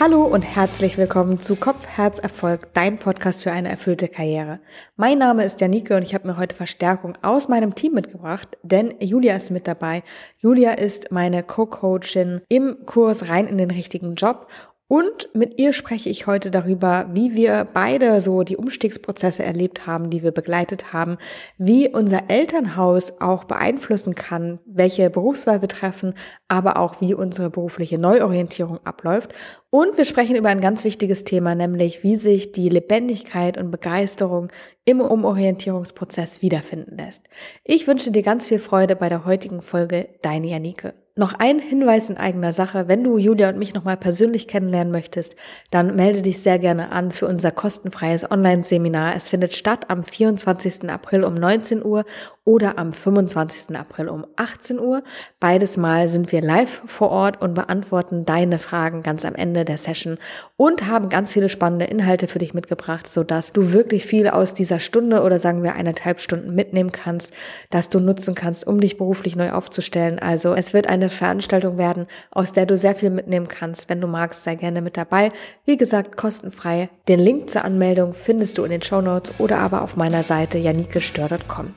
Hallo und herzlich willkommen zu Kopf, Herz, Erfolg, dein Podcast für eine erfüllte Karriere. Mein Name ist Janike und ich habe mir heute Verstärkung aus meinem Team mitgebracht, denn Julia ist mit dabei. Julia ist meine Co-Coachin im Kurs rein in den richtigen Job und mit ihr spreche ich heute darüber, wie wir beide so die Umstiegsprozesse erlebt haben, die wir begleitet haben, wie unser Elternhaus auch beeinflussen kann, welche Berufswahl wir treffen, aber auch wie unsere berufliche Neuorientierung abläuft. Und wir sprechen über ein ganz wichtiges Thema, nämlich wie sich die Lebendigkeit und Begeisterung im Umorientierungsprozess wiederfinden lässt. Ich wünsche dir ganz viel Freude bei der heutigen Folge, deine Janike. Noch ein Hinweis in eigener Sache. Wenn du Julia und mich nochmal persönlich kennenlernen möchtest, dann melde dich sehr gerne an für unser kostenfreies Online-Seminar. Es findet statt am 24. April um 19 Uhr oder am 25. April um 18 Uhr. Beides Mal sind wir live vor Ort und beantworten deine Fragen ganz am Ende der Session und haben ganz viele spannende Inhalte für dich mitgebracht, sodass du wirklich viel aus dieser Stunde oder sagen wir eineinhalb Stunden mitnehmen kannst, dass du nutzen kannst, um dich beruflich neu aufzustellen. Also es wird eine Veranstaltung werden, aus der du sehr viel mitnehmen kannst. Wenn du magst, sei gerne mit dabei. Wie gesagt, kostenfrei. Den Link zur Anmeldung findest du in den Show Notes oder aber auf meiner Seite janikestör.com.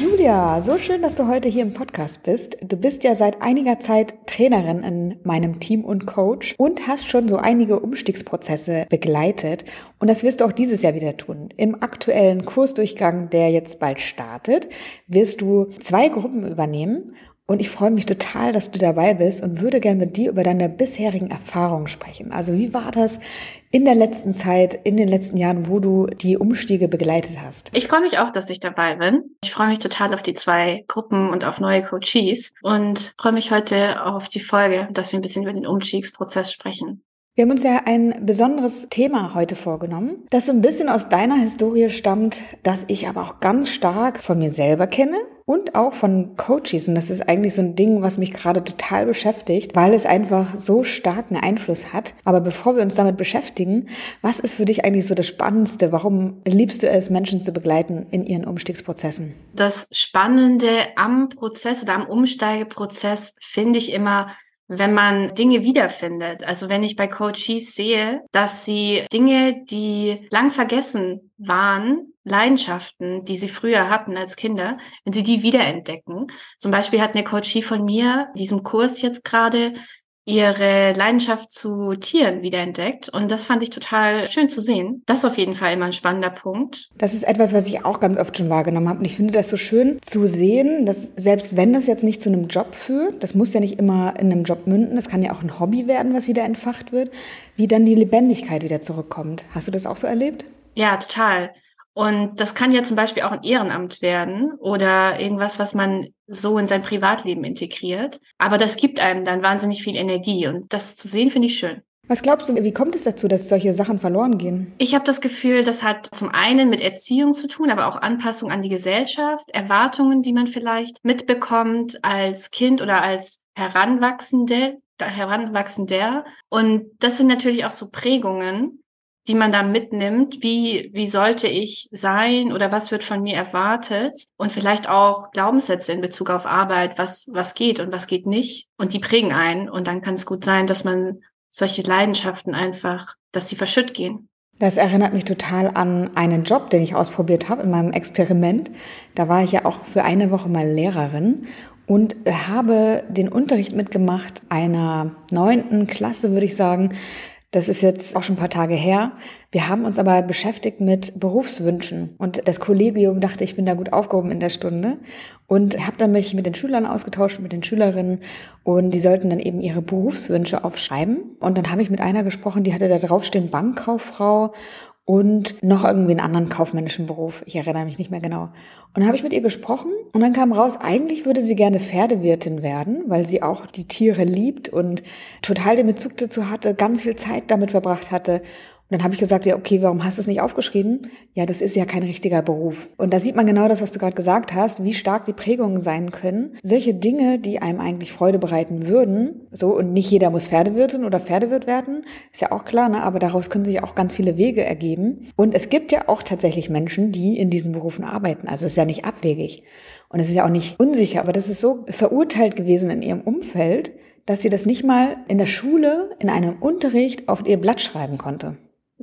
Julia, so schön, dass du heute hier im Podcast bist. Du bist ja seit einiger Zeit Trainerin in meinem Team und Coach und hast schon so einige Umstiegsprozesse begleitet. Und das wirst du auch dieses Jahr wieder tun. Im aktuellen Kursdurchgang, der jetzt bald startet, wirst du zwei Gruppen übernehmen und ich freue mich total, dass du dabei bist und würde gerne mit dir über deine bisherigen Erfahrungen sprechen. Also wie war das in der letzten Zeit, in den letzten Jahren, wo du die Umstiege begleitet hast? Ich freue mich auch, dass ich dabei bin. Ich freue mich total auf die zwei Gruppen und auf neue Coaches und freue mich heute auf die Folge, dass wir ein bisschen über den Umstiegsprozess sprechen. Wir haben uns ja ein besonderes Thema heute vorgenommen, das so ein bisschen aus deiner Historie stammt, das ich aber auch ganz stark von mir selber kenne und auch von Coaches. Und das ist eigentlich so ein Ding, was mich gerade total beschäftigt, weil es einfach so starken Einfluss hat. Aber bevor wir uns damit beschäftigen, was ist für dich eigentlich so das Spannendste? Warum liebst du es, Menschen zu begleiten in ihren Umstiegsprozessen? Das Spannende am Prozess oder am Umsteigeprozess finde ich immer, wenn man Dinge wiederfindet. Also wenn ich bei Coaches sehe, dass sie Dinge, die lang vergessen waren, Leidenschaften, die sie früher hatten als Kinder, wenn sie die wiederentdecken. Zum Beispiel hat eine Coachie von mir diesem Kurs jetzt gerade ihre Leidenschaft zu Tieren wiederentdeckt. Und das fand ich total schön zu sehen. Das ist auf jeden Fall immer ein spannender Punkt. Das ist etwas, was ich auch ganz oft schon wahrgenommen habe. Und ich finde das so schön zu sehen, dass selbst wenn das jetzt nicht zu einem Job führt, das muss ja nicht immer in einem Job münden, das kann ja auch ein Hobby werden, was wieder entfacht wird, wie dann die Lebendigkeit wieder zurückkommt. Hast du das auch so erlebt? Ja, total. Und das kann ja zum Beispiel auch ein Ehrenamt werden oder irgendwas, was man so in sein Privatleben integriert. Aber das gibt einem dann wahnsinnig viel Energie und das zu sehen, finde ich schön. Was glaubst du, wie kommt es dazu, dass solche Sachen verloren gehen? Ich habe das Gefühl, das hat zum einen mit Erziehung zu tun, aber auch Anpassung an die Gesellschaft, Erwartungen, die man vielleicht mitbekommt als Kind oder als Heranwachsende, Heranwachsender. Und das sind natürlich auch so Prägungen, die man da mitnimmt, wie, wie sollte ich sein oder was wird von mir erwartet und vielleicht auch Glaubenssätze in Bezug auf Arbeit, was, was geht und was geht nicht und die prägen einen und dann kann es gut sein, dass man solche Leidenschaften einfach, dass sie verschütt gehen. Das erinnert mich total an einen Job, den ich ausprobiert habe in meinem Experiment. Da war ich ja auch für eine Woche mal Lehrerin und habe den Unterricht mitgemacht einer neunten Klasse, würde ich sagen, das ist jetzt auch schon ein paar Tage her. Wir haben uns aber beschäftigt mit Berufswünschen. Und das Kollegium dachte, ich bin da gut aufgehoben in der Stunde und habe dann mich mit den Schülern ausgetauscht, mit den Schülerinnen. Und die sollten dann eben ihre Berufswünsche aufschreiben. Und dann habe ich mit einer gesprochen, die hatte da draufstehen Bankkauffrau und noch irgendwie einen anderen kaufmännischen Beruf. Ich erinnere mich nicht mehr genau. Und dann habe ich mit ihr gesprochen und dann kam raus, eigentlich würde sie gerne Pferdewirtin werden, weil sie auch die Tiere liebt und total den Bezug dazu hatte, ganz viel Zeit damit verbracht hatte. Und dann habe ich gesagt, ja, okay, warum hast du es nicht aufgeschrieben? Ja, das ist ja kein richtiger Beruf. Und da sieht man genau das, was du gerade gesagt hast, wie stark die Prägungen sein können. Solche Dinge, die einem eigentlich Freude bereiten würden, so, und nicht jeder muss Pferdewirtin oder Pferdewirt werden, ist ja auch klar, ne? aber daraus können sich auch ganz viele Wege ergeben. Und es gibt ja auch tatsächlich Menschen, die in diesen Berufen arbeiten. Also es ist ja nicht abwegig. Und es ist ja auch nicht unsicher, aber das ist so verurteilt gewesen in ihrem Umfeld, dass sie das nicht mal in der Schule, in einem Unterricht auf ihr Blatt schreiben konnte.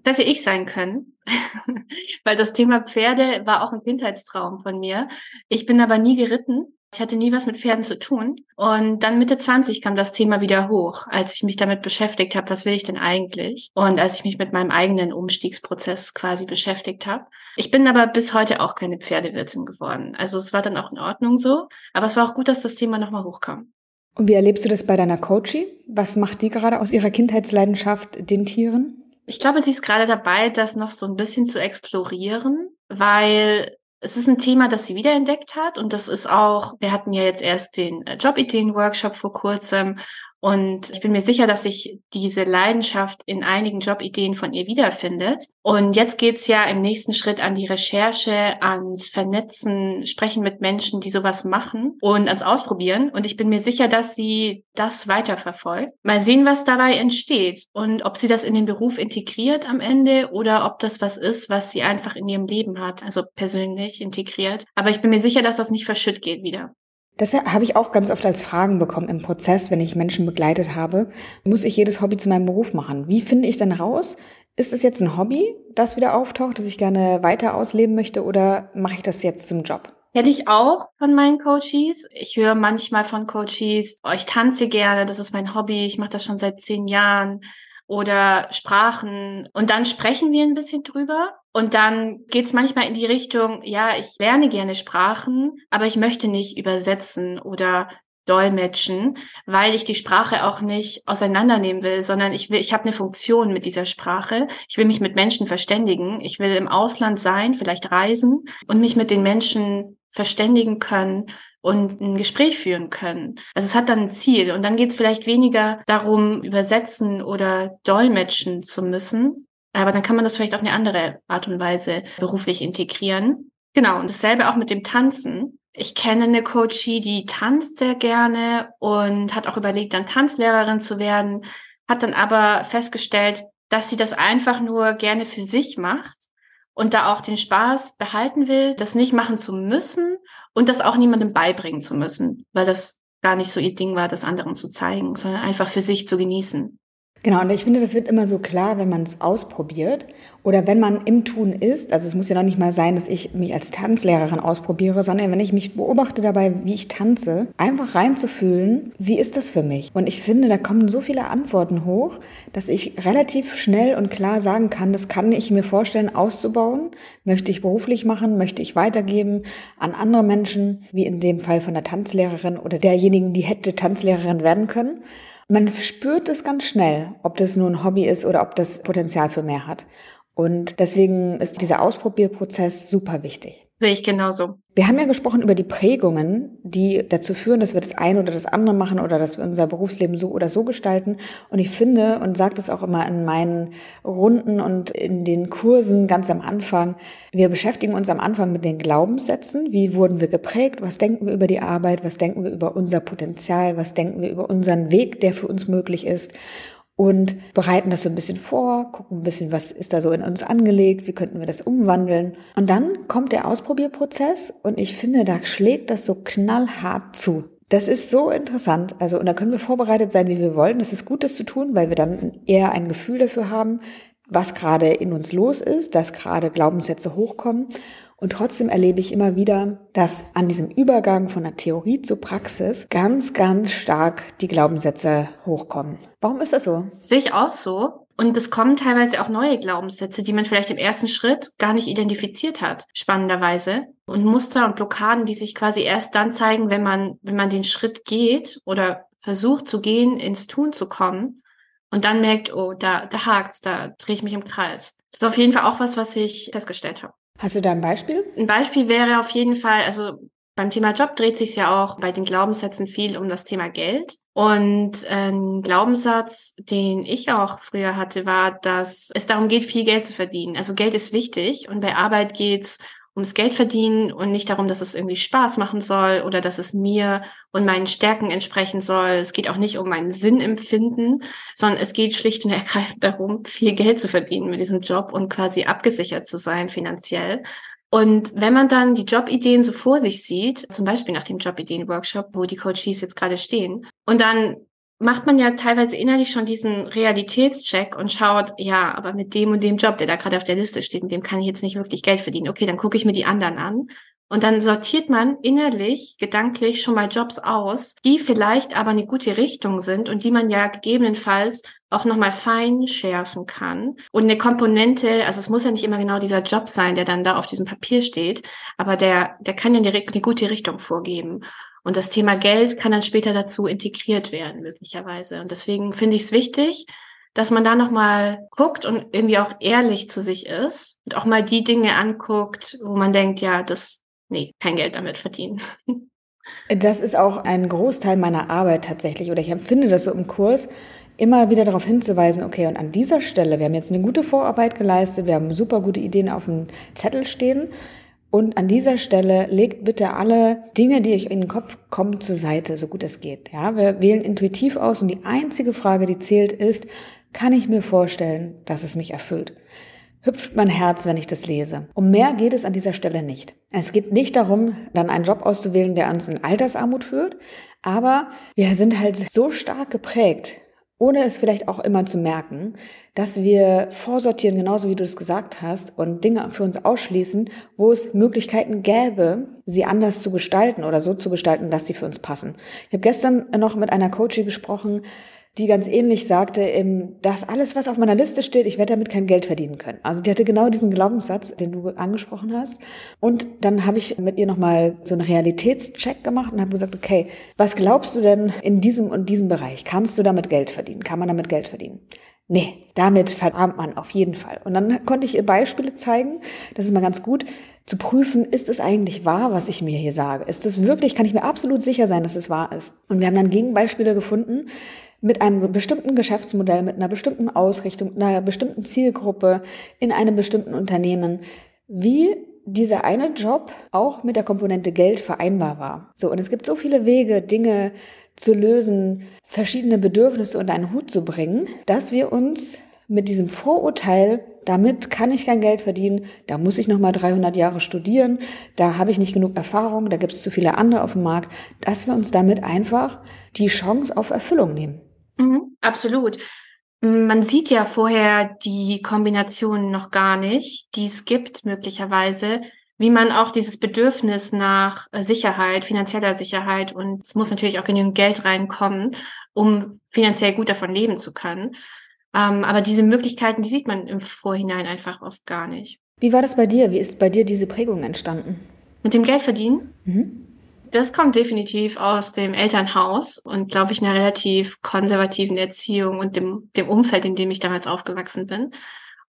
Das hätte ich sein können, weil das Thema Pferde war auch ein Kindheitstraum von mir. Ich bin aber nie geritten. Ich hatte nie was mit Pferden zu tun. Und dann Mitte 20 kam das Thema wieder hoch, als ich mich damit beschäftigt habe, was will ich denn eigentlich? Und als ich mich mit meinem eigenen Umstiegsprozess quasi beschäftigt habe. Ich bin aber bis heute auch keine Pferdewirtin geworden. Also es war dann auch in Ordnung so. Aber es war auch gut, dass das Thema nochmal hochkam. Und wie erlebst du das bei deiner Coachie? Was macht die gerade aus ihrer Kindheitsleidenschaft den Tieren? Ich glaube, sie ist gerade dabei, das noch so ein bisschen zu explorieren, weil es ist ein Thema, das sie wiederentdeckt hat und das ist auch, wir hatten ja jetzt erst den äh, Jobideen-Workshop vor kurzem und ich bin mir sicher, dass sich diese Leidenschaft in einigen Jobideen von ihr wiederfindet. Und jetzt geht's ja im nächsten Schritt an die Recherche, ans Vernetzen, Sprechen mit Menschen, die sowas machen und ans Ausprobieren. Und ich bin mir sicher, dass sie das weiterverfolgt. Mal sehen, was dabei entsteht und ob sie das in den Beruf integriert am Ende oder ob das was ist, was sie einfach in ihrem Leben hat, also persönlich integriert. Aber ich bin mir sicher, dass das nicht verschütt geht wieder. Das habe ich auch ganz oft als Fragen bekommen im Prozess, wenn ich Menschen begleitet habe. Muss ich jedes Hobby zu meinem Beruf machen? Wie finde ich denn raus? Ist es jetzt ein Hobby, das wieder auftaucht, das ich gerne weiter ausleben möchte oder mache ich das jetzt zum Job? Hätte ich auch von meinen Coaches. Ich höre manchmal von Coaches, oh, ich tanze gerne, das ist mein Hobby, ich mache das schon seit zehn Jahren oder Sprachen. Und dann sprechen wir ein bisschen drüber. Und dann geht es manchmal in die Richtung, ja, ich lerne gerne Sprachen, aber ich möchte nicht übersetzen oder dolmetschen, weil ich die Sprache auch nicht auseinandernehmen will, sondern ich will, ich habe eine Funktion mit dieser Sprache. Ich will mich mit Menschen verständigen. Ich will im Ausland sein, vielleicht reisen und mich mit den Menschen verständigen können und ein Gespräch führen können. Also es hat dann ein Ziel und dann geht es vielleicht weniger darum, übersetzen oder dolmetschen zu müssen, aber dann kann man das vielleicht auf eine andere Art und Weise beruflich integrieren. Genau, und dasselbe auch mit dem Tanzen. Ich kenne eine Coachie, die tanzt sehr gerne und hat auch überlegt, dann Tanzlehrerin zu werden, hat dann aber festgestellt, dass sie das einfach nur gerne für sich macht und da auch den Spaß behalten will, das nicht machen zu müssen und das auch niemandem beibringen zu müssen, weil das gar nicht so ihr Ding war, das anderen zu zeigen, sondern einfach für sich zu genießen. Genau, und ich finde, das wird immer so klar, wenn man es ausprobiert oder wenn man im Tun ist. Also es muss ja noch nicht mal sein, dass ich mich als Tanzlehrerin ausprobiere, sondern wenn ich mich beobachte dabei, wie ich tanze, einfach reinzufühlen, wie ist das für mich? Und ich finde, da kommen so viele Antworten hoch, dass ich relativ schnell und klar sagen kann, das kann ich mir vorstellen auszubauen. Möchte ich beruflich machen, möchte ich weitergeben an andere Menschen, wie in dem Fall von der Tanzlehrerin oder derjenigen, die hätte Tanzlehrerin werden können. Man spürt es ganz schnell, ob das nur ein Hobby ist oder ob das Potenzial für mehr hat. Und deswegen ist dieser Ausprobierprozess super wichtig. Sehe ich genauso. Wir haben ja gesprochen über die Prägungen, die dazu führen, dass wir das eine oder das andere machen oder dass wir unser Berufsleben so oder so gestalten. Und ich finde und sage das auch immer in meinen Runden und in den Kursen ganz am Anfang, wir beschäftigen uns am Anfang mit den Glaubenssätzen. Wie wurden wir geprägt? Was denken wir über die Arbeit? Was denken wir über unser Potenzial? Was denken wir über unseren Weg, der für uns möglich ist? Und bereiten das so ein bisschen vor, gucken ein bisschen, was ist da so in uns angelegt, wie könnten wir das umwandeln. Und dann kommt der Ausprobierprozess und ich finde, da schlägt das so knallhart zu. Das ist so interessant. Also, und da können wir vorbereitet sein, wie wir wollen. Das ist gut, das zu tun, weil wir dann eher ein Gefühl dafür haben, was gerade in uns los ist, dass gerade Glaubenssätze hochkommen. Und trotzdem erlebe ich immer wieder, dass an diesem Übergang von der Theorie zur Praxis ganz, ganz stark die Glaubenssätze hochkommen. Warum ist das so? Sehe ich auch so. Und es kommen teilweise auch neue Glaubenssätze, die man vielleicht im ersten Schritt gar nicht identifiziert hat, spannenderweise. Und Muster und Blockaden, die sich quasi erst dann zeigen, wenn man, wenn man den Schritt geht oder versucht zu gehen, ins Tun zu kommen und dann merkt, oh, da, da hakt's, da drehe ich mich im Kreis. Das ist auf jeden Fall auch was, was ich festgestellt habe. Hast du da ein Beispiel? Ein Beispiel wäre auf jeden Fall, also beim Thema Job dreht sich ja auch bei den Glaubenssätzen viel um das Thema Geld. Und ein Glaubenssatz, den ich auch früher hatte, war, dass es darum geht, viel Geld zu verdienen. Also Geld ist wichtig und bei Arbeit geht's ums Geld verdienen und nicht darum, dass es irgendwie Spaß machen soll oder dass es mir und meinen Stärken entsprechen soll. Es geht auch nicht um meinen Sinnempfinden, sondern es geht schlicht und ergreifend darum, viel Geld zu verdienen mit diesem Job und quasi abgesichert zu sein finanziell. Und wenn man dann die Jobideen so vor sich sieht, zum Beispiel nach dem Jobideen-Workshop, wo die Coaches jetzt gerade stehen, und dann macht man ja teilweise innerlich schon diesen Realitätscheck und schaut, ja, aber mit dem und dem Job, der da gerade auf der Liste steht, mit dem kann ich jetzt nicht wirklich Geld verdienen. Okay, dann gucke ich mir die anderen an. Und dann sortiert man innerlich, gedanklich schon mal Jobs aus, die vielleicht aber eine gute Richtung sind und die man ja gegebenenfalls auch nochmal fein schärfen kann. Und eine Komponente, also es muss ja nicht immer genau dieser Job sein, der dann da auf diesem Papier steht, aber der, der kann ja eine, eine gute Richtung vorgeben. Und das Thema Geld kann dann später dazu integriert werden, möglicherweise. Und deswegen finde ich es wichtig, dass man da nochmal guckt und irgendwie auch ehrlich zu sich ist und auch mal die Dinge anguckt, wo man denkt, ja, das, nee, kein Geld damit verdienen. Das ist auch ein Großteil meiner Arbeit tatsächlich, oder ich empfinde das so im Kurs, immer wieder darauf hinzuweisen, okay, und an dieser Stelle, wir haben jetzt eine gute Vorarbeit geleistet, wir haben super gute Ideen auf dem Zettel stehen. Und an dieser Stelle legt bitte alle Dinge, die euch in den Kopf kommen, zur Seite, so gut es geht. Ja, wir wählen intuitiv aus und die einzige Frage, die zählt, ist, kann ich mir vorstellen, dass es mich erfüllt? Hüpft mein Herz, wenn ich das lese. Um mehr geht es an dieser Stelle nicht. Es geht nicht darum, dann einen Job auszuwählen, der uns in Altersarmut führt, aber wir sind halt so stark geprägt ohne es vielleicht auch immer zu merken, dass wir vorsortieren, genauso wie du es gesagt hast, und Dinge für uns ausschließen, wo es Möglichkeiten gäbe, sie anders zu gestalten oder so zu gestalten, dass sie für uns passen. Ich habe gestern noch mit einer Coachie gesprochen, die ganz ähnlich sagte, dass alles, was auf meiner Liste steht, ich werde damit kein Geld verdienen können. Also die hatte genau diesen Glaubenssatz, den du angesprochen hast. Und dann habe ich mit ihr nochmal so einen Realitätscheck gemacht und habe gesagt, okay, was glaubst du denn in diesem und diesem Bereich? Kannst du damit Geld verdienen? Kann man damit Geld verdienen? Nee, damit verarmt man auf jeden Fall. Und dann konnte ich ihr Beispiele zeigen. Das ist mal ganz gut zu prüfen, ist es eigentlich wahr, was ich mir hier sage? Ist es wirklich, kann ich mir absolut sicher sein, dass es wahr ist? Und wir haben dann Gegenbeispiele gefunden, mit einem bestimmten Geschäftsmodell, mit einer bestimmten Ausrichtung, einer bestimmten Zielgruppe in einem bestimmten Unternehmen, wie dieser eine Job auch mit der Komponente Geld vereinbar war. So, und es gibt so viele Wege, Dinge zu lösen, verschiedene Bedürfnisse unter einen Hut zu bringen, dass wir uns mit diesem Vorurteil, damit kann ich kein Geld verdienen, da muss ich nochmal 300 Jahre studieren, da habe ich nicht genug Erfahrung, da gibt es zu viele andere auf dem Markt, dass wir uns damit einfach die Chance auf Erfüllung nehmen. Mhm, absolut. Man sieht ja vorher die Kombinationen noch gar nicht, die es gibt möglicherweise, wie man auch dieses Bedürfnis nach äh, Sicherheit, finanzieller Sicherheit und es muss natürlich auch genügend Geld reinkommen, um finanziell gut davon leben zu können. Ähm, aber diese Möglichkeiten, die sieht man im Vorhinein einfach oft gar nicht. Wie war das bei dir? Wie ist bei dir diese Prägung entstanden? Mit dem Geld verdienen? Mhm. Das kommt definitiv aus dem Elternhaus und glaube ich einer relativ konservativen Erziehung und dem, dem Umfeld, in dem ich damals aufgewachsen bin.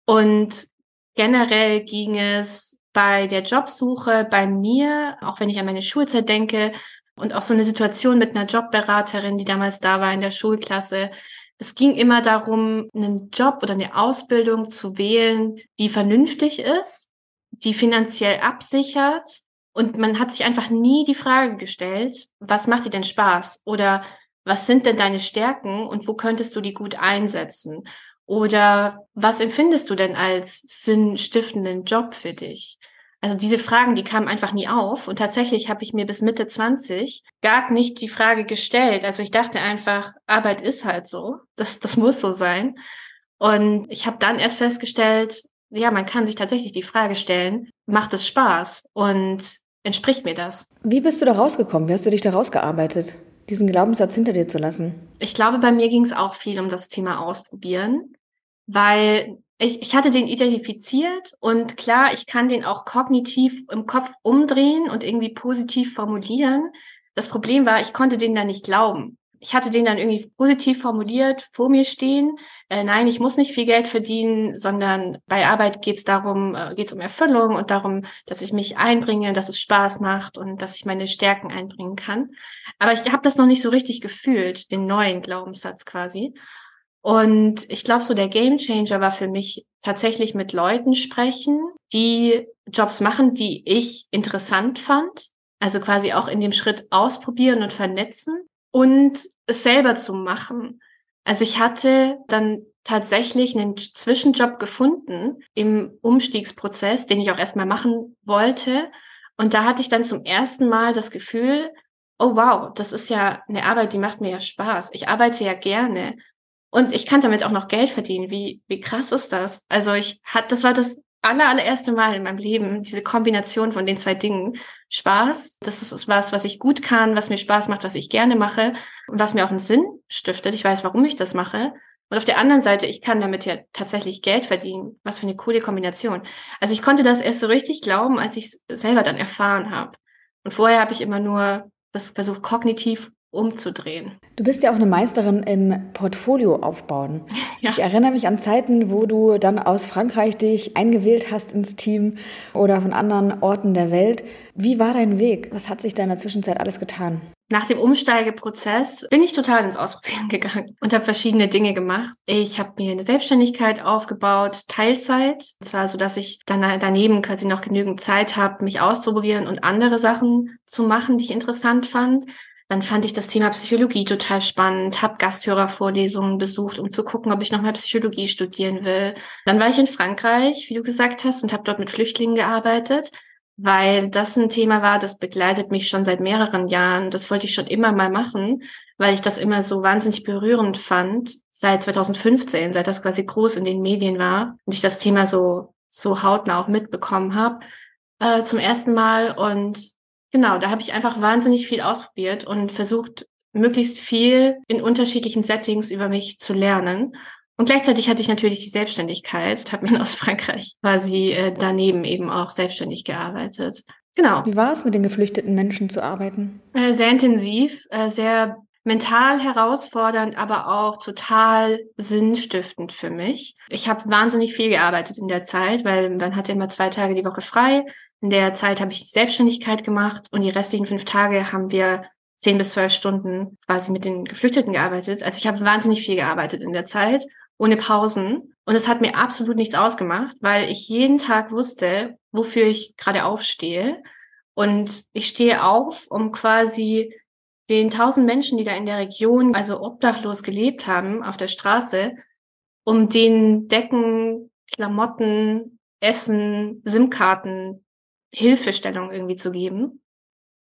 Und generell ging es bei der Jobsuche bei mir, auch wenn ich an meine Schulzeit denke und auch so eine Situation mit einer Jobberaterin, die damals da war in der Schulklasse. Es ging immer darum, einen Job oder eine Ausbildung zu wählen, die vernünftig ist, die finanziell absichert und man hat sich einfach nie die Frage gestellt, was macht dir denn Spaß? Oder was sind denn deine Stärken und wo könntest du die gut einsetzen? Oder was empfindest du denn als sinnstiftenden Job für dich? Also diese Fragen, die kamen einfach nie auf. Und tatsächlich habe ich mir bis Mitte 20 gar nicht die Frage gestellt. Also ich dachte einfach, Arbeit ist halt so. Das, das muss so sein. Und ich habe dann erst festgestellt, ja, man kann sich tatsächlich die Frage stellen, macht es Spaß? Und Entspricht mir das? Wie bist du da rausgekommen? Wie hast du dich da rausgearbeitet, diesen Glaubenssatz hinter dir zu lassen? Ich glaube, bei mir ging es auch viel um das Thema Ausprobieren, weil ich, ich hatte den identifiziert und klar, ich kann den auch kognitiv im Kopf umdrehen und irgendwie positiv formulieren. Das Problem war, ich konnte den da nicht glauben. Ich hatte den dann irgendwie positiv formuliert vor mir stehen. Äh, nein, ich muss nicht viel Geld verdienen, sondern bei Arbeit geht es darum, äh, geht es um Erfüllung und darum, dass ich mich einbringe, dass es Spaß macht und dass ich meine Stärken einbringen kann. Aber ich habe das noch nicht so richtig gefühlt, den neuen Glaubenssatz quasi. Und ich glaube, so der Game Changer war für mich tatsächlich mit Leuten sprechen, die Jobs machen, die ich interessant fand. Also quasi auch in dem Schritt ausprobieren und vernetzen und es selber zu machen. Also ich hatte dann tatsächlich einen Zwischenjob gefunden im Umstiegsprozess, den ich auch erstmal machen wollte. Und da hatte ich dann zum ersten Mal das Gefühl, oh wow, das ist ja eine Arbeit, die macht mir ja Spaß. Ich arbeite ja gerne. Und ich kann damit auch noch Geld verdienen. Wie, wie krass ist das? Also ich hat, das war das aller, allererste Mal in meinem Leben, diese Kombination von den zwei Dingen. Spaß, das ist was, was ich gut kann, was mir Spaß macht, was ich gerne mache und was mir auch einen Sinn stiftet. Ich weiß, warum ich das mache. Und auf der anderen Seite, ich kann damit ja tatsächlich Geld verdienen. Was für eine coole Kombination. Also ich konnte das erst so richtig glauben, als ich es selber dann erfahren habe. Und vorher habe ich immer nur das versucht, kognitiv umzudrehen. Du bist ja auch eine Meisterin im Portfolio aufbauen. Ja. Ich erinnere mich an Zeiten, wo du dann aus Frankreich dich eingewählt hast ins Team oder von anderen Orten der Welt. Wie war dein Weg? Was hat sich da in der Zwischenzeit alles getan? Nach dem Umsteigeprozess bin ich total ins Ausprobieren gegangen und habe verschiedene Dinge gemacht. Ich habe mir eine Selbstständigkeit aufgebaut, Teilzeit, und zwar so, dass ich dann daneben quasi noch genügend Zeit habe, mich auszuprobieren und andere Sachen zu machen, die ich interessant fand. Dann fand ich das Thema Psychologie total spannend, habe Gasthörervorlesungen besucht, um zu gucken, ob ich nochmal Psychologie studieren will. Dann war ich in Frankreich, wie du gesagt hast, und habe dort mit Flüchtlingen gearbeitet, weil das ein Thema war, das begleitet mich schon seit mehreren Jahren. Das wollte ich schon immer mal machen, weil ich das immer so wahnsinnig berührend fand, seit 2015, seit das quasi groß in den Medien war und ich das Thema so, so hautnah auch mitbekommen habe, äh, zum ersten Mal. Und Genau, da habe ich einfach wahnsinnig viel ausprobiert und versucht, möglichst viel in unterschiedlichen Settings über mich zu lernen. Und gleichzeitig hatte ich natürlich die Selbstständigkeit, habe mir aus Frankreich quasi äh, daneben eben auch selbstständig gearbeitet. Genau. Wie war es, mit den geflüchteten Menschen zu arbeiten? Äh, sehr intensiv, äh, sehr mental herausfordernd, aber auch total sinnstiftend für mich. Ich habe wahnsinnig viel gearbeitet in der Zeit, weil man hatte immer zwei Tage die Woche frei. In der Zeit habe ich die Selbstständigkeit gemacht und die restlichen fünf Tage haben wir zehn bis zwölf Stunden quasi mit den Geflüchteten gearbeitet. Also ich habe wahnsinnig viel gearbeitet in der Zeit, ohne Pausen. Und es hat mir absolut nichts ausgemacht, weil ich jeden Tag wusste, wofür ich gerade aufstehe. Und ich stehe auf, um quasi den tausend Menschen, die da in der Region, also obdachlos gelebt haben, auf der Straße, um denen Decken, Klamotten, Essen, SIM-Karten, Hilfestellung irgendwie zu geben.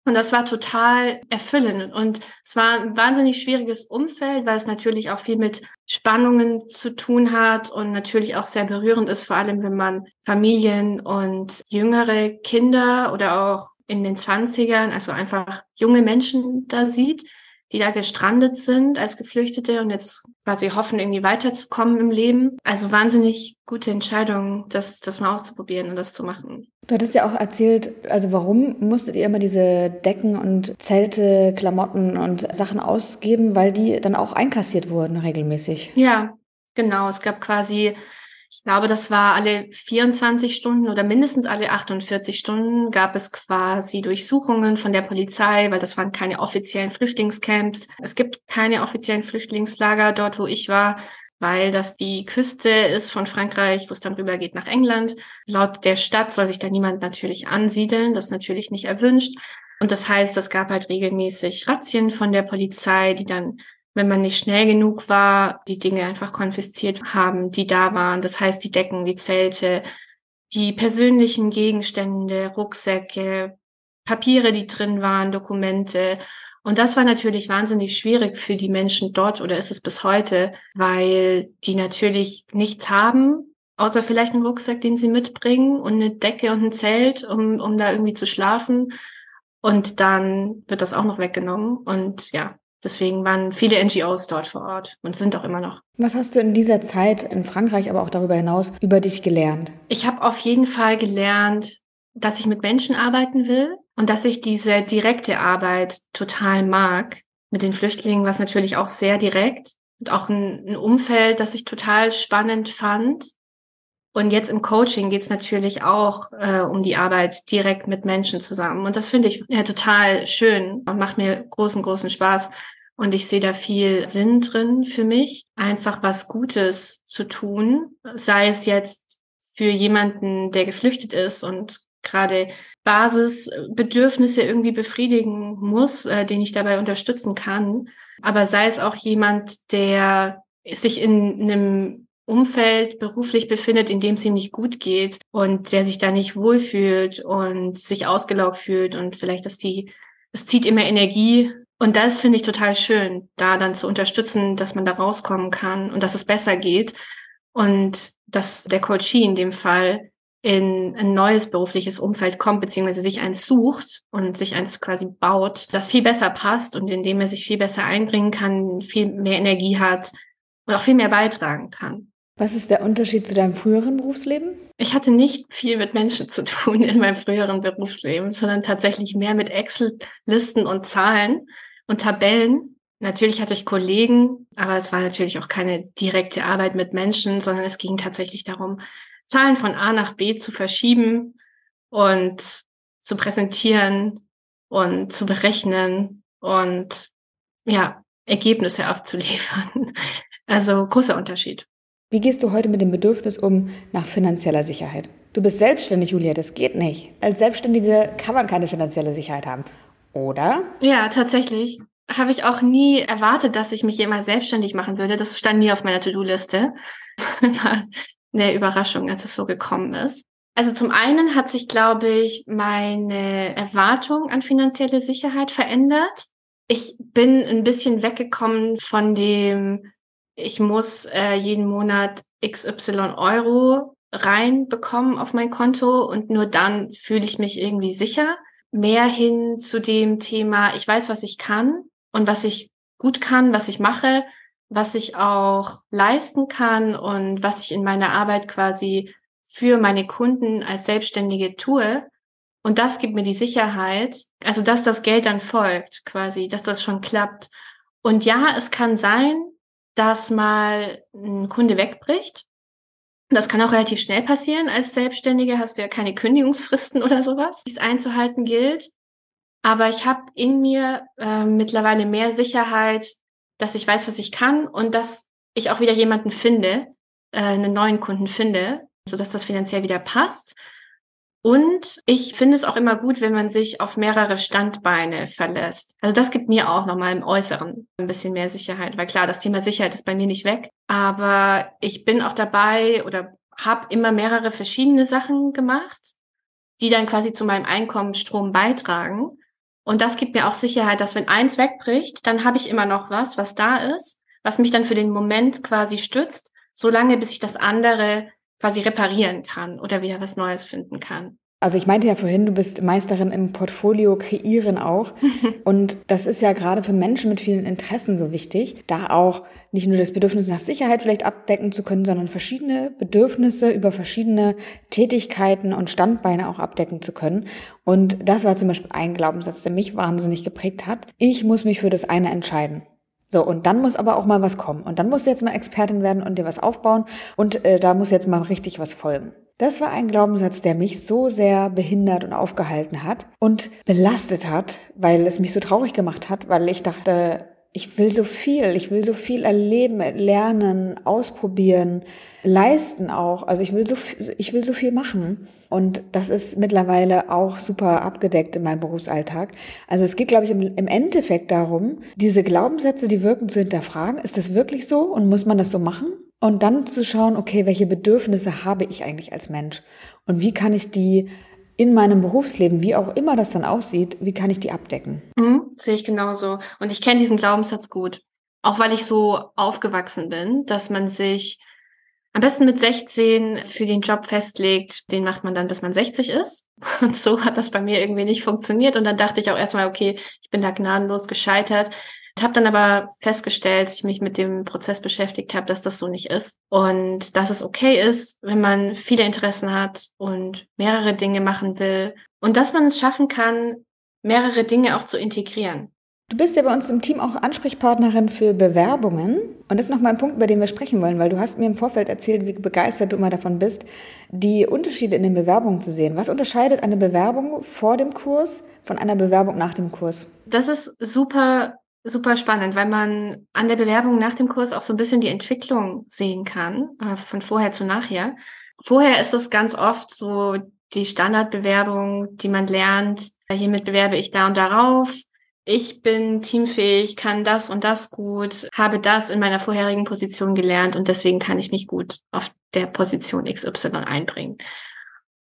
Und das war total erfüllend. Und es war ein wahnsinnig schwieriges Umfeld, weil es natürlich auch viel mit Spannungen zu tun hat und natürlich auch sehr berührend ist, vor allem wenn man Familien und jüngere Kinder oder auch in den Zwanzigern, also einfach junge Menschen da sieht, die da gestrandet sind als Geflüchtete und jetzt quasi hoffen, irgendwie weiterzukommen im Leben. Also wahnsinnig gute Entscheidung, das, das mal auszuprobieren und das zu machen. Du hattest ja auch erzählt, also warum musstet ihr immer diese Decken und Zelte, Klamotten und Sachen ausgeben, weil die dann auch einkassiert wurden regelmäßig. Ja, genau. Es gab quasi ich glaube, das war alle 24 Stunden oder mindestens alle 48 Stunden gab es quasi Durchsuchungen von der Polizei, weil das waren keine offiziellen Flüchtlingscamps. Es gibt keine offiziellen Flüchtlingslager dort, wo ich war, weil das die Küste ist von Frankreich, wo es dann rüber geht nach England. Laut der Stadt soll sich da niemand natürlich ansiedeln, das ist natürlich nicht erwünscht. Und das heißt, es gab halt regelmäßig Razzien von der Polizei, die dann wenn man nicht schnell genug war, die Dinge einfach konfisziert haben, die da waren. Das heißt, die Decken, die Zelte, die persönlichen Gegenstände, Rucksäcke, Papiere, die drin waren, Dokumente. Und das war natürlich wahnsinnig schwierig für die Menschen dort oder ist es bis heute, weil die natürlich nichts haben, außer vielleicht einen Rucksack, den sie mitbringen und eine Decke und ein Zelt, um, um da irgendwie zu schlafen. Und dann wird das auch noch weggenommen. Und ja, Deswegen waren viele NGOs dort vor Ort und sind auch immer noch. Was hast du in dieser Zeit in Frankreich, aber auch darüber hinaus über dich gelernt? Ich habe auf jeden Fall gelernt, dass ich mit Menschen arbeiten will und dass ich diese direkte Arbeit total mag. mit den Flüchtlingen war es natürlich auch sehr direkt und auch ein, ein Umfeld, das ich total spannend fand. Und jetzt im Coaching geht es natürlich auch äh, um die Arbeit direkt mit Menschen zusammen. Und das finde ich ja, total schön und macht mir großen, großen Spaß. Und ich sehe da viel Sinn drin für mich, einfach was Gutes zu tun, sei es jetzt für jemanden, der geflüchtet ist und gerade Basisbedürfnisse irgendwie befriedigen muss, äh, den ich dabei unterstützen kann. Aber sei es auch jemand, der sich in einem Umfeld beruflich befindet, in dem es ihm nicht gut geht und der sich da nicht wohlfühlt und sich ausgelaugt fühlt und vielleicht, dass die, es zieht immer Energie. Und das finde ich total schön, da dann zu unterstützen, dass man da rauskommen kann und dass es besser geht. Und dass der Coachie in dem Fall in ein neues berufliches Umfeld kommt, beziehungsweise sich eins sucht und sich eins quasi baut, das viel besser passt und in dem er sich viel besser einbringen kann, viel mehr Energie hat und auch viel mehr beitragen kann. Was ist der Unterschied zu deinem früheren Berufsleben? Ich hatte nicht viel mit Menschen zu tun in meinem früheren Berufsleben, sondern tatsächlich mehr mit Excel-Listen und Zahlen und Tabellen. Natürlich hatte ich Kollegen, aber es war natürlich auch keine direkte Arbeit mit Menschen, sondern es ging tatsächlich darum, Zahlen von A nach B zu verschieben und zu präsentieren und zu berechnen und ja, Ergebnisse abzuliefern. Also großer Unterschied. Wie gehst du heute mit dem Bedürfnis um nach finanzieller Sicherheit? Du bist selbstständig, Julia, das geht nicht. Als Selbstständige kann man keine finanzielle Sicherheit haben, oder? Ja, tatsächlich. Habe ich auch nie erwartet, dass ich mich jemals selbstständig machen würde. Das stand nie auf meiner To-Do-Liste. eine Überraschung, als es so gekommen ist. Also zum einen hat sich, glaube ich, meine Erwartung an finanzielle Sicherheit verändert. Ich bin ein bisschen weggekommen von dem, ich muss äh, jeden Monat XY Euro reinbekommen auf mein Konto und nur dann fühle ich mich irgendwie sicher. Mehr hin zu dem Thema, ich weiß, was ich kann und was ich gut kann, was ich mache was ich auch leisten kann und was ich in meiner Arbeit quasi für meine Kunden als Selbstständige tue. Und das gibt mir die Sicherheit, also dass das Geld dann folgt, quasi, dass das schon klappt. Und ja, es kann sein, dass mal ein Kunde wegbricht. Das kann auch relativ schnell passieren. Als Selbstständige hast du ja keine Kündigungsfristen oder sowas, die es einzuhalten gilt. Aber ich habe in mir äh, mittlerweile mehr Sicherheit, dass ich weiß, was ich kann und dass ich auch wieder jemanden finde, äh, einen neuen Kunden finde, sodass das finanziell wieder passt. Und ich finde es auch immer gut, wenn man sich auf mehrere Standbeine verlässt. Also das gibt mir auch nochmal im Äußeren ein bisschen mehr Sicherheit, weil klar, das Thema Sicherheit ist bei mir nicht weg. Aber ich bin auch dabei oder habe immer mehrere verschiedene Sachen gemacht, die dann quasi zu meinem Einkommensstrom beitragen. Und das gibt mir auch Sicherheit, dass wenn eins wegbricht, dann habe ich immer noch was, was da ist, was mich dann für den Moment quasi stützt, solange bis ich das andere quasi reparieren kann oder wieder was Neues finden kann. Also ich meinte ja vorhin, du bist Meisterin im Portfolio kreieren auch. Und das ist ja gerade für Menschen mit vielen Interessen so wichtig, da auch nicht nur das Bedürfnis nach Sicherheit vielleicht abdecken zu können, sondern verschiedene Bedürfnisse über verschiedene Tätigkeiten und Standbeine auch abdecken zu können. Und das war zum Beispiel ein Glaubenssatz, der mich wahnsinnig geprägt hat. Ich muss mich für das eine entscheiden. So, und dann muss aber auch mal was kommen. Und dann musst du jetzt mal Expertin werden und dir was aufbauen. Und äh, da muss jetzt mal richtig was folgen. Das war ein Glaubenssatz, der mich so sehr behindert und aufgehalten hat und belastet hat, weil es mich so traurig gemacht hat, weil ich dachte, ich will so viel, ich will so viel erleben, lernen, ausprobieren, leisten auch. Also ich will so, ich will so viel machen. Und das ist mittlerweile auch super abgedeckt in meinem Berufsalltag. Also es geht, glaube ich, im, im Endeffekt darum, diese Glaubenssätze, die wirken, zu hinterfragen. Ist das wirklich so und muss man das so machen? Und dann zu schauen, okay, welche Bedürfnisse habe ich eigentlich als Mensch? Und wie kann ich die in meinem Berufsleben, wie auch immer das dann aussieht, wie kann ich die abdecken? Mhm, sehe ich genauso. Und ich kenne diesen Glaubenssatz gut. Auch weil ich so aufgewachsen bin, dass man sich am besten mit 16 für den Job festlegt, den macht man dann, bis man 60 ist. Und so hat das bei mir irgendwie nicht funktioniert. Und dann dachte ich auch erstmal, okay, ich bin da gnadenlos gescheitert. Habe dann aber festgestellt, als ich mich mit dem Prozess beschäftigt habe, dass das so nicht ist und dass es okay ist, wenn man viele Interessen hat und mehrere Dinge machen will und dass man es schaffen kann, mehrere Dinge auch zu integrieren. Du bist ja bei uns im Team auch Ansprechpartnerin für Bewerbungen. Und das ist nochmal ein Punkt, über den wir sprechen wollen, weil du hast mir im Vorfeld erzählt, wie begeistert du immer davon bist, die Unterschiede in den Bewerbungen zu sehen. Was unterscheidet eine Bewerbung vor dem Kurs von einer Bewerbung nach dem Kurs? Das ist super, super spannend, weil man an der Bewerbung nach dem Kurs auch so ein bisschen die Entwicklung sehen kann, äh, von vorher zu nachher. Vorher ist es ganz oft so die Standardbewerbung, die man lernt. Hiermit bewerbe ich da und darauf ich bin teamfähig, kann das und das gut, habe das in meiner vorherigen Position gelernt und deswegen kann ich mich gut auf der Position XY einbringen.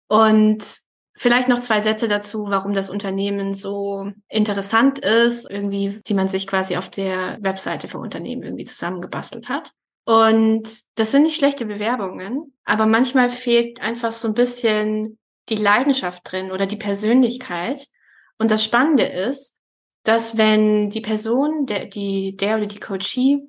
Und vielleicht noch zwei Sätze dazu, warum das Unternehmen so interessant ist, irgendwie, die man sich quasi auf der Webseite vom Unternehmen irgendwie zusammengebastelt hat. Und das sind nicht schlechte Bewerbungen, aber manchmal fehlt einfach so ein bisschen die Leidenschaft drin oder die Persönlichkeit. Und das Spannende ist, dass wenn die Person, der, die, der oder die Coachie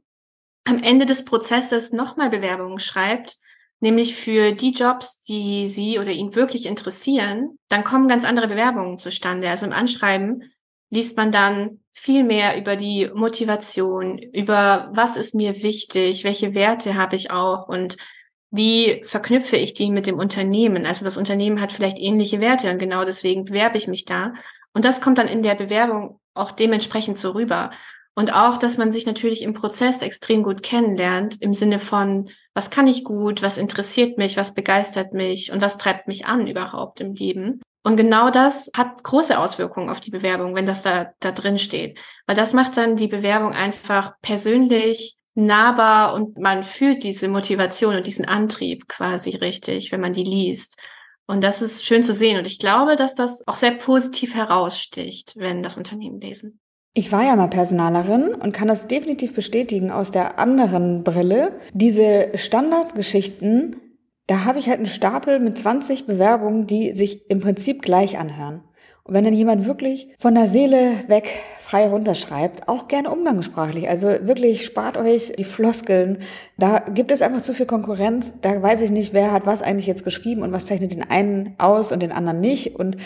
am Ende des Prozesses nochmal Bewerbungen schreibt, nämlich für die Jobs, die sie oder ihn wirklich interessieren, dann kommen ganz andere Bewerbungen zustande. Also im Anschreiben liest man dann viel mehr über die Motivation, über was ist mir wichtig, welche Werte habe ich auch und wie verknüpfe ich die mit dem Unternehmen? Also das Unternehmen hat vielleicht ähnliche Werte und genau deswegen bewerbe ich mich da. Und das kommt dann in der Bewerbung auch dementsprechend so rüber. Und auch, dass man sich natürlich im Prozess extrem gut kennenlernt, im Sinne von, was kann ich gut, was interessiert mich, was begeistert mich und was treibt mich an überhaupt im Leben. Und genau das hat große Auswirkungen auf die Bewerbung, wenn das da, da drin steht. Weil das macht dann die Bewerbung einfach persönlich nahbar und man fühlt diese Motivation und diesen Antrieb quasi richtig, wenn man die liest. Und das ist schön zu sehen. Und ich glaube, dass das auch sehr positiv heraussticht, wenn das Unternehmen lesen. Ich war ja mal Personalerin und kann das definitiv bestätigen aus der anderen Brille. Diese Standardgeschichten, da habe ich halt einen Stapel mit 20 Bewerbungen, die sich im Prinzip gleich anhören. Und wenn dann jemand wirklich von der Seele weg frei runterschreibt, auch gerne umgangssprachlich, also wirklich spart euch die Floskeln. Da gibt es einfach zu viel Konkurrenz. Da weiß ich nicht, wer hat was eigentlich jetzt geschrieben und was zeichnet den einen aus und den anderen nicht. Und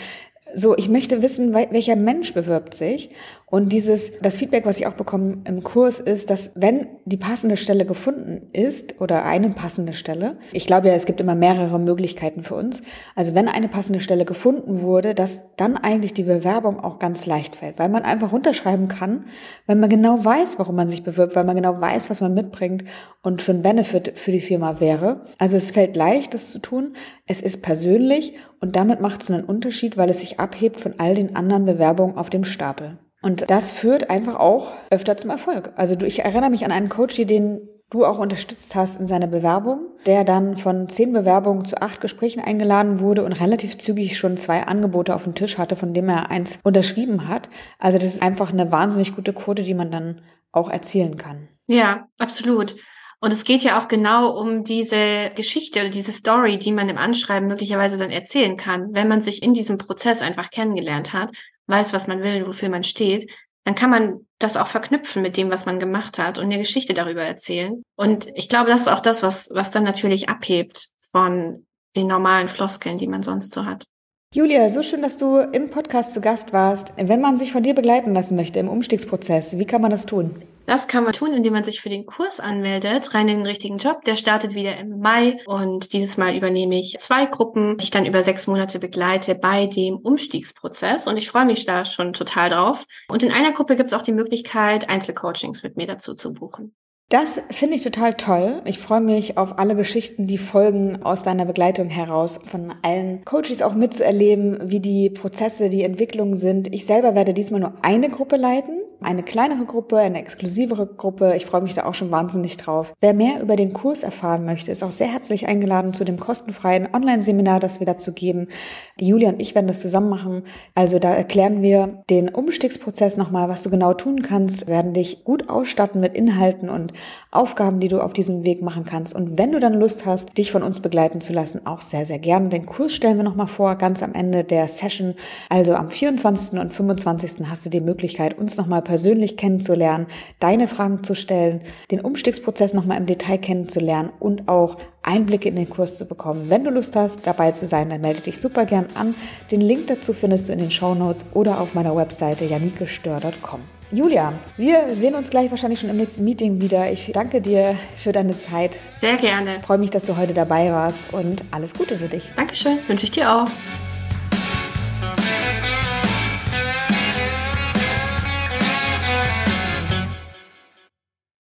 so, ich möchte wissen, welcher Mensch bewirbt sich. Und dieses, das Feedback, was ich auch bekomme im Kurs, ist, dass wenn die passende Stelle gefunden ist oder eine passende Stelle, ich glaube ja, es gibt immer mehrere Möglichkeiten für uns. Also wenn eine passende Stelle gefunden wurde, dass dann eigentlich die Bewerbung auch ganz leicht fällt, weil man einfach runterschreiben kann, weil man genau weiß, warum man sich bewirbt, weil man genau weiß, was man mitbringt und für ein Benefit für die Firma wäre. Also es fällt leicht, das zu tun. Es ist persönlich und damit macht es einen Unterschied, weil es sich abhebt von all den anderen Bewerbungen auf dem Stapel. Und das führt einfach auch öfter zum Erfolg. Also du, ich erinnere mich an einen Coach, den du auch unterstützt hast in seiner Bewerbung, der dann von zehn Bewerbungen zu acht Gesprächen eingeladen wurde und relativ zügig schon zwei Angebote auf dem Tisch hatte, von dem er eins unterschrieben hat. Also das ist einfach eine wahnsinnig gute Quote, die man dann auch erzielen kann. Ja, absolut. Und es geht ja auch genau um diese Geschichte oder diese Story, die man im Anschreiben möglicherweise dann erzählen kann, wenn man sich in diesem Prozess einfach kennengelernt hat weiß, was man will, wofür man steht, dann kann man das auch verknüpfen mit dem, was man gemacht hat und eine Geschichte darüber erzählen. Und ich glaube, das ist auch das, was, was dann natürlich abhebt von den normalen Floskeln, die man sonst so hat. Julia, so schön, dass du im Podcast zu Gast warst. Wenn man sich von dir begleiten lassen möchte im Umstiegsprozess, wie kann man das tun? Das kann man tun, indem man sich für den Kurs anmeldet, rein in den richtigen Job. Der startet wieder im Mai und dieses Mal übernehme ich zwei Gruppen, die ich dann über sechs Monate begleite bei dem Umstiegsprozess und ich freue mich da schon total drauf. Und in einer Gruppe gibt es auch die Möglichkeit, Einzelcoachings mit mir dazu zu buchen. Das finde ich total toll. Ich freue mich auf alle Geschichten, die folgen aus deiner Begleitung heraus, von allen Coaches auch mitzuerleben, wie die Prozesse, die Entwicklungen sind. Ich selber werde diesmal nur eine Gruppe leiten eine kleinere Gruppe, eine exklusivere Gruppe. Ich freue mich da auch schon wahnsinnig drauf. Wer mehr über den Kurs erfahren möchte, ist auch sehr herzlich eingeladen zu dem kostenfreien Online-Seminar, das wir dazu geben. Julia und ich werden das zusammen machen. Also da erklären wir den Umstiegsprozess nochmal, was du genau tun kannst, wir werden dich gut ausstatten mit Inhalten und Aufgaben, die du auf diesem Weg machen kannst. Und wenn du dann Lust hast, dich von uns begleiten zu lassen, auch sehr, sehr gerne. Den Kurs stellen wir nochmal vor, ganz am Ende der Session. Also am 24. und 25. hast du die Möglichkeit, uns nochmal persönlich kennenzulernen, deine Fragen zu stellen, den Umstiegsprozess nochmal im Detail kennenzulernen und auch Einblicke in den Kurs zu bekommen. Wenn du Lust hast, dabei zu sein, dann melde dich super gern an. Den Link dazu findest du in den Show Notes oder auf meiner Webseite janikestör.com. Julia, wir sehen uns gleich wahrscheinlich schon im nächsten Meeting wieder. Ich danke dir für deine Zeit. Sehr gerne. Ich freue mich, dass du heute dabei warst und alles Gute für dich. Dankeschön, wünsche ich dir auch.